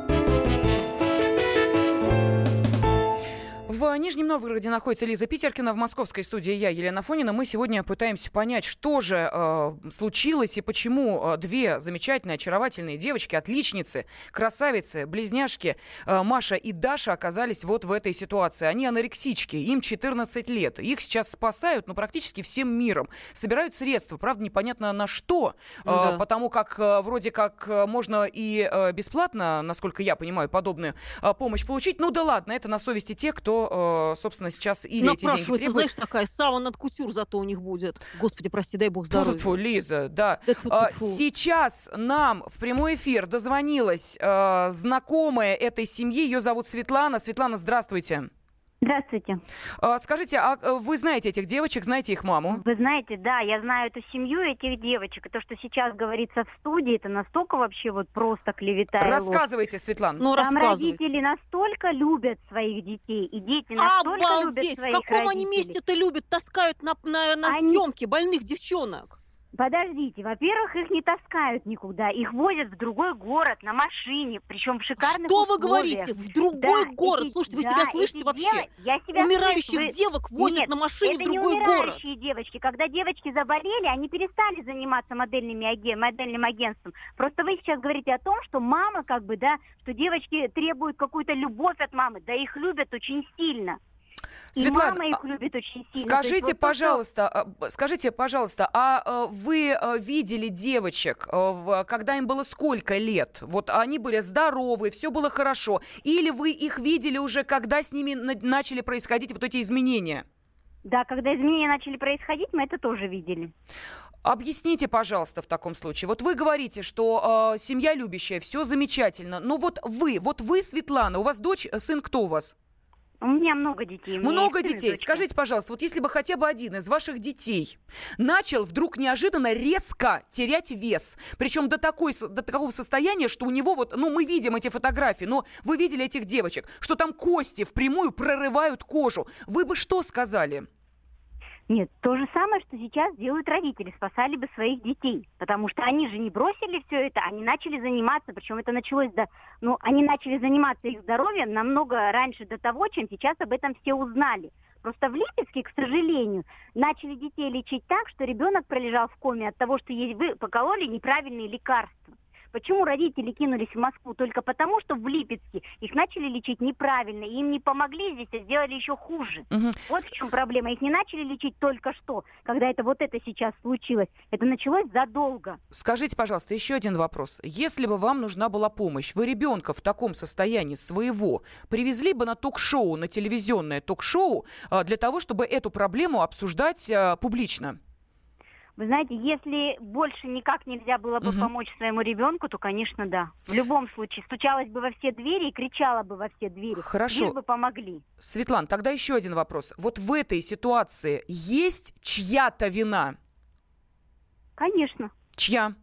Новгороде находится Лиза Питеркина, в московской студии я, Елена Фонина. Мы сегодня пытаемся понять, что же э, случилось и почему э, две замечательные, очаровательные девочки, отличницы, красавицы, близняшки э, Маша и Даша оказались вот в этой ситуации. Они анорексички, им 14 лет. Их сейчас спасают, ну, практически всем миром. Собирают средства, правда, непонятно на что, э, да. потому как э, вроде как э, можно и э, бесплатно, насколько я понимаю, подобную э, помощь получить. Ну да ладно, это на совести тех, кто Э, собственно, сейчас или эти деньги требуют... знаешь, такая сава над кутюр зато у них будет. Господи, прости, дай бог здоровья. Фу, Лиза, да. да фу, фу, фу. Сейчас нам в прямой эфир дозвонилась э, знакомая этой семьи. Ее зовут Светлана. Светлана, здравствуйте. Здравствуйте. А, скажите, а э, вы знаете этих девочек, знаете их маму? Вы знаете, да, я знаю эту семью этих девочек. И то, что сейчас говорится в студии, это настолько вообще вот просто клевета. Рассказывайте, Светлана. Ну, Там родители настолько любят своих детей, и дети настолько Обалдеть! любят своих В каком родителей. они месте-то любят? Таскают на, на, на они... съемки больных девчонок. Подождите, во-первых, их не таскают никуда, их возят в другой город на машине, причем в шикарных Что условиях. вы говорите? В другой да, город? Эти, Слушайте, вы да, себя слышите вообще? Дев... Я себя Умирающих слышу. девок возят Нет, на машине в другой город. это не умирающие город. девочки. Когда девочки заболели, они перестали заниматься модельными аген... модельным агентством. Просто вы сейчас говорите о том, что мама как бы, да, что девочки требуют какую-то любовь от мамы. Да их любят очень сильно. Светлана, и мама их любит очень сильно. Скажите, вот пожалуйста, то, что... скажите, пожалуйста, а э, вы э, видели девочек, э, когда им было сколько лет? Вот они были здоровы, все было хорошо. Или вы их видели уже, когда с ними начали происходить вот эти изменения? Да, когда изменения начали происходить, мы это тоже видели. Объясните, пожалуйста, в таком случае. Вот вы говорите, что э, семья любящая, все замечательно. Но вот вы, вот вы, Светлана, у вас дочь, сын кто у вас? У меня много детей. Много детей. Скажите, пожалуйста, вот если бы хотя бы один из ваших детей начал вдруг неожиданно резко терять вес, причем до, такой, до такого состояния, что у него вот, ну, мы видим эти фотографии, но вы видели этих девочек, что там кости впрямую прорывают кожу, вы бы что сказали? Нет, то же самое, что сейчас делают родители, спасали бы своих детей, потому что они же не бросили все это, они начали заниматься, причем это началось, да, ну, они начали заниматься их здоровьем намного раньше до того, чем сейчас об этом все узнали. Просто в Липецке, к сожалению, начали детей лечить так, что ребенок пролежал в коме от того, что ей вы покололи неправильные лекарства. Почему родители кинулись в Москву? Только потому, что в Липецке их начали лечить неправильно, и им не помогли здесь, а сделали еще хуже. Угу. Вот в чем проблема. Их не начали лечить только что, когда это вот это сейчас случилось. Это началось задолго. Скажите, пожалуйста, еще один вопрос. Если бы вам нужна была помощь, вы ребенка в таком состоянии своего привезли бы на ток-шоу, на телевизионное ток-шоу а, для того, чтобы эту проблему обсуждать а, публично? Вы знаете, если больше никак нельзя было бы угу. помочь своему ребенку, то, конечно, да. В любом случае, стучалась бы во все двери и кричала бы во все двери. Хорошо. Лишь бы помогли. Светлана, тогда еще один вопрос. Вот в этой ситуации есть чья-то вина? Конечно. Чья?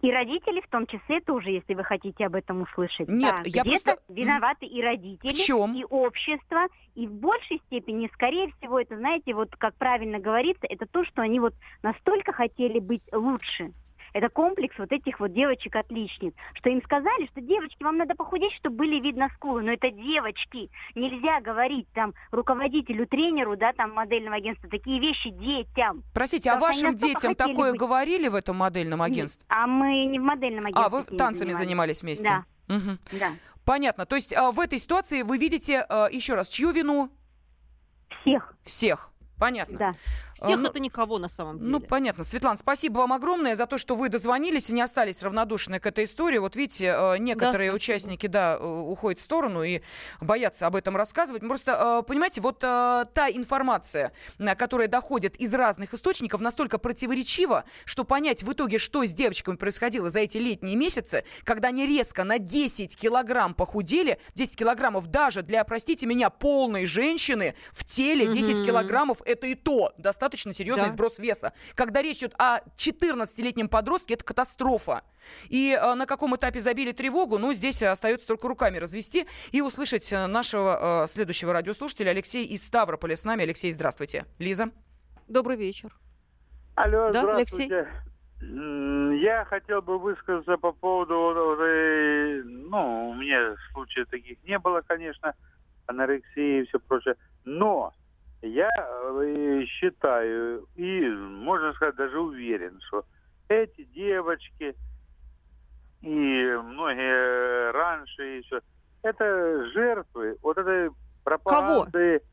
И родители в том числе тоже, если вы хотите об этом услышать. Нет, да, я просто... виноваты и родители, в чем? и общество, и в большей степени, скорее всего, это, знаете, вот как правильно говорится, это то, что они вот настолько хотели быть лучше, это комплекс вот этих вот девочек-отличниц. Что им сказали, что девочки, вам надо похудеть, чтобы были видно скулы. Но это девочки. Нельзя говорить там руководителю, тренеру, да, там модельного агентства, такие вещи детям. Простите, а вашим детям такое быть... говорили в этом модельном агентстве? Нет, а мы не в модельном агентстве. А, вы танцами занимались. занимались вместе? Да. Угу. да. Понятно. То есть а, в этой ситуации вы видите, а, еще раз, чью вину? Всех. Всех. Понятно. Да. Всех а, это никого на самом деле. Ну, понятно. Светлана, спасибо вам огромное за то, что вы дозвонились и не остались равнодушны к этой истории. Вот видите, э, некоторые да, участники, да, э, уходят в сторону и боятся об этом рассказывать. Просто, э, понимаете, вот та информация, которая доходит из разных источников, настолько противоречива, что понять в итоге, что с девочками происходило за эти летние месяцы, когда они резко на 10 килограмм похудели, 10 килограммов даже для, простите меня, полной женщины в теле, 10 угу. килограммов это и то достаточно серьезный да. сброс веса. Когда речь идет о 14-летнем подростке, это катастрофа. И э, на каком этапе забили тревогу, ну, здесь остается только руками развести и услышать э, нашего э, следующего радиослушателя Алексей из Ставрополя с нами. Алексей, здравствуйте. Лиза. Добрый вечер. Алло, да, здравствуйте. Алексей? Я хотел бы высказаться по поводу, ну, у меня случаев таких не было, конечно, анорексии и все прочее, но я э, считаю и, можно сказать, даже уверен, что эти девочки и многие раньше еще, это жертвы вот этой пропаганды. Кого?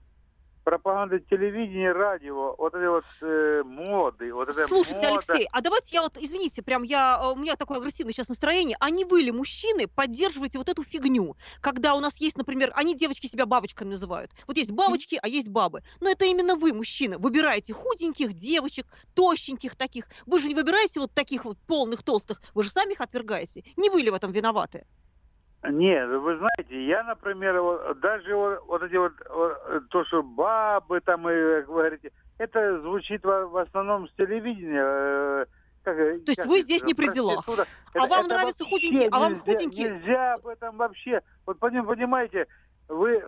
Пропаганды телевидения, радио, вот этой вот э, моды, вот этой Слушайте, мода... Алексей, а давайте я вот, извините, прям я, э, у меня такое агрессивное сейчас настроение, а не вы ли, мужчины, поддерживаете вот эту фигню, когда у нас есть, например, они девочки себя бабочками называют. Вот есть бабочки, а есть бабы. Но это именно вы, мужчины, выбираете худеньких девочек, тощеньких таких. Вы же не выбираете вот таких вот полных, толстых, вы же сами их отвергаете. Не вы ли в этом виноваты? Нет, вы знаете, я, например, вот, даже вот, вот эти вот, вот, то, что бабы там, и, вы говорите, это звучит в, в основном с телевидения. Э, как, То есть как вы здесь не при делах. А это, вам это нравятся худенькие? А вам худенькие? Нельзя об этом вообще. Вот понимаете, вы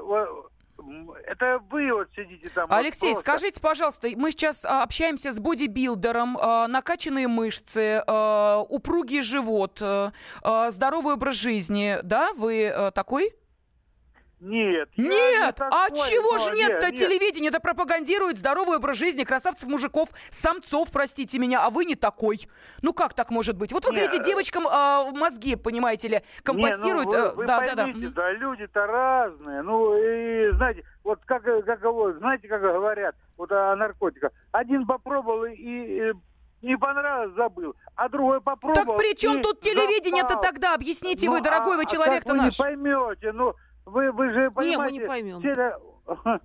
это вы вот сидите там. Алексей, вот скажите, пожалуйста, мы сейчас а, общаемся с бодибилдером, а, накачанные мышцы, а, упругий живот, здоровый образ жизни, да? Вы такой? Нет. Нет! Не а чего же нет-то? Нет, Телевидение это пропагандирует здоровый образ жизни, красавцев, мужиков, самцов, простите меня, а вы не такой. Ну как так может быть? Вот вы нет. говорите, девочкам э, мозги, понимаете ли, компостируют. Не, ну, вы, вы да, поймите, да, да. да, люди-то разные. Ну, и знаете, вот как, как знаете, как говорят, вот о наркотиках. Один попробовал и, и не понравилось, забыл. А другой попробовал. Так при чем тут телевидение-то тогда? Объясните ну, вы, дорогой а, вы человек-то а наш. Вы не поймете, ну, вы, вы же понимаете... Не, мы не поймем. Все,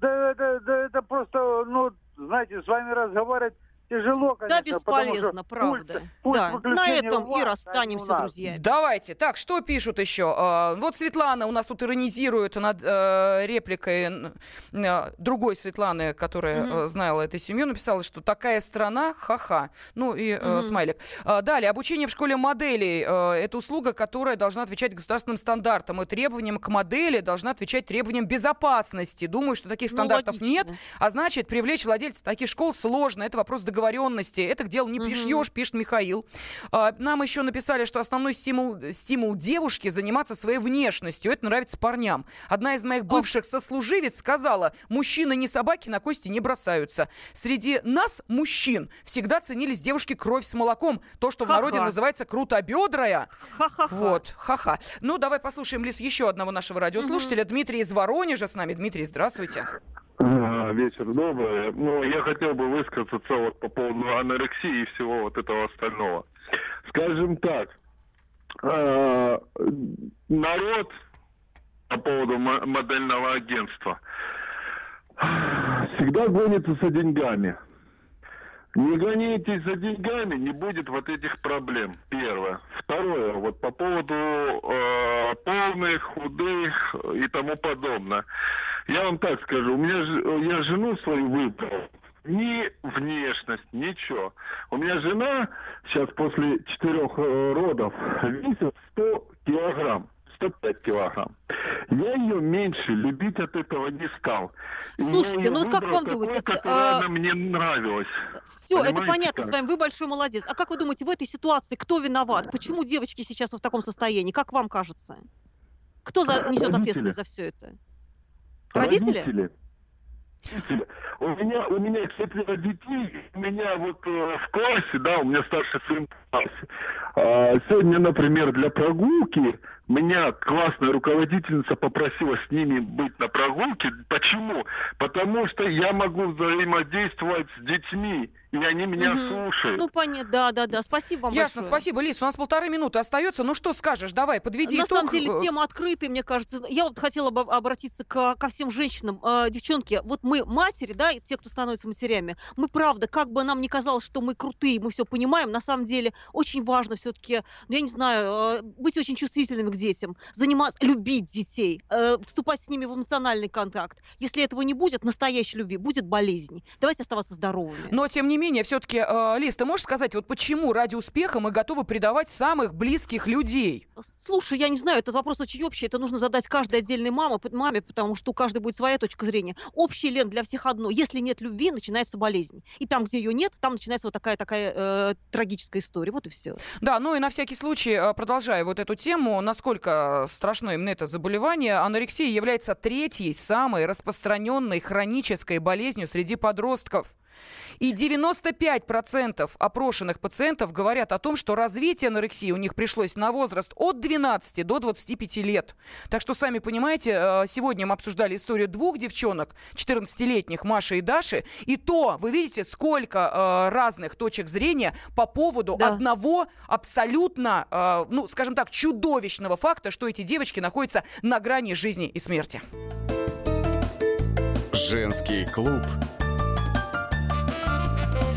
да, да, да, это просто, ну, знаете, с вами разговаривать тяжело, конечно. Да, бесполезно, правда. Пульс, пульс да. На этом вас, и расстанемся, а друзья. Давайте. Так, что пишут еще? А, вот Светлана у нас тут иронизирует над э, репликой э, другой Светланы, которая mm-hmm. знала эту семью, написала, что такая страна, ха-ха. Ну и mm-hmm. смайлик. Далее, обучение в школе моделей. Это услуга, которая должна отвечать государственным стандартам и требованиям к модели, должна отвечать требованиям безопасности. Думаю, что таких ну, стандартов ну, нет, а значит, привлечь владельцев таких школ сложно. Это вопрос договоренности договоренности. Это к делу не пришьешь, пишет Михаил. А, нам еще написали, что основной стимул, стимул девушки заниматься своей внешностью. Это нравится парням. Одна из моих бывших сослуживец сказала, мужчины не собаки, на кости не бросаются. Среди нас, мужчин, всегда ценились девушки кровь с молоком. То, что в народе называется крутобедрая. Ха-ха-ха. Вот, ха-ха. Ну, давай послушаем, Лиз, еще одного нашего радиослушателя. Дмитрий из Воронежа с нами. Дмитрий, здравствуйте. Вечер добрый. Ну, я хотел бы высказаться вот по поводу анорексии и всего вот этого остального. Скажем так, э, народ по поводу модельного агентства всегда гонится за деньгами. Не гонитесь за деньгами, не будет вот этих проблем. Первое. Второе, вот по поводу э, полных, худых и тому подобное. Я вам так скажу, у меня я жену свою выбрал. Ни внешность, ничего. У меня жена сейчас после четырех э, родов весит 100 килограмм. 105 килограмм. Я ее меньше любить от этого не стал. Слушайте, ну как вам думаете? Как а... она мне нравилась. Все, это понятно как? с вами, вы большой молодец. А как вы думаете, в этой ситуации кто виноват? Почему девочки сейчас в таком состоянии? Как вам кажется? Кто за, несет ответственность за все это? Родители? Родители. У меня, у меня четверо детей, у меня вот э, в классе, да, у меня старший сын в классе. А, сегодня, например, для прогулки меня классная руководительница попросила с ними быть на прогулке. Почему? Потому что я могу взаимодействовать с детьми и они меня угу. слушают. Ну, понятно, да, да, да. Спасибо вам Ясно, большое. спасибо. Лиз, у нас полторы минуты остается. Ну, что скажешь? Давай, подведи На итог. самом деле, тема открытая, мне кажется. Я вот хотела бы обратиться к, ко всем женщинам. Э, девчонки, вот мы матери, да, и те, кто становится матерями, мы, правда, как бы нам не казалось, что мы крутые, мы все понимаем, на самом деле очень важно все-таки, ну, я не знаю, э, быть очень чувствительными к детям, заниматься, любить детей, э, вступать с ними в эмоциональный контакт. Если этого не будет, настоящей любви, будет болезнь. Давайте оставаться здоровыми. Но, тем не менее, все-таки, э, Лиз, ты можешь сказать, вот почему ради успеха мы готовы предавать самых близких людей? Слушай, я не знаю, этот вопрос очень общий, это нужно задать каждой отдельной маме, маме, потому что у каждой будет своя точка зрения. Общий, Лен, для всех одно. Если нет любви, начинается болезнь. И там, где ее нет, там начинается вот такая такая э, трагическая история. Вот и все. Да, ну и на всякий случай, э, продолжая вот эту тему, насколько страшно именно это заболевание, анорексия является третьей самой распространенной хронической болезнью среди подростков. И 95% опрошенных пациентов говорят о том, что развитие анорексии у них пришлось на возраст от 12 до 25 лет. Так что, сами понимаете, э, сегодня мы обсуждали историю двух девчонок, 14-летних, Маши и Даши. И то, вы видите, сколько э, разных точек зрения по поводу да. одного абсолютно, э, ну, скажем так, чудовищного факта, что эти девочки находятся на грани жизни и смерти. Женский клуб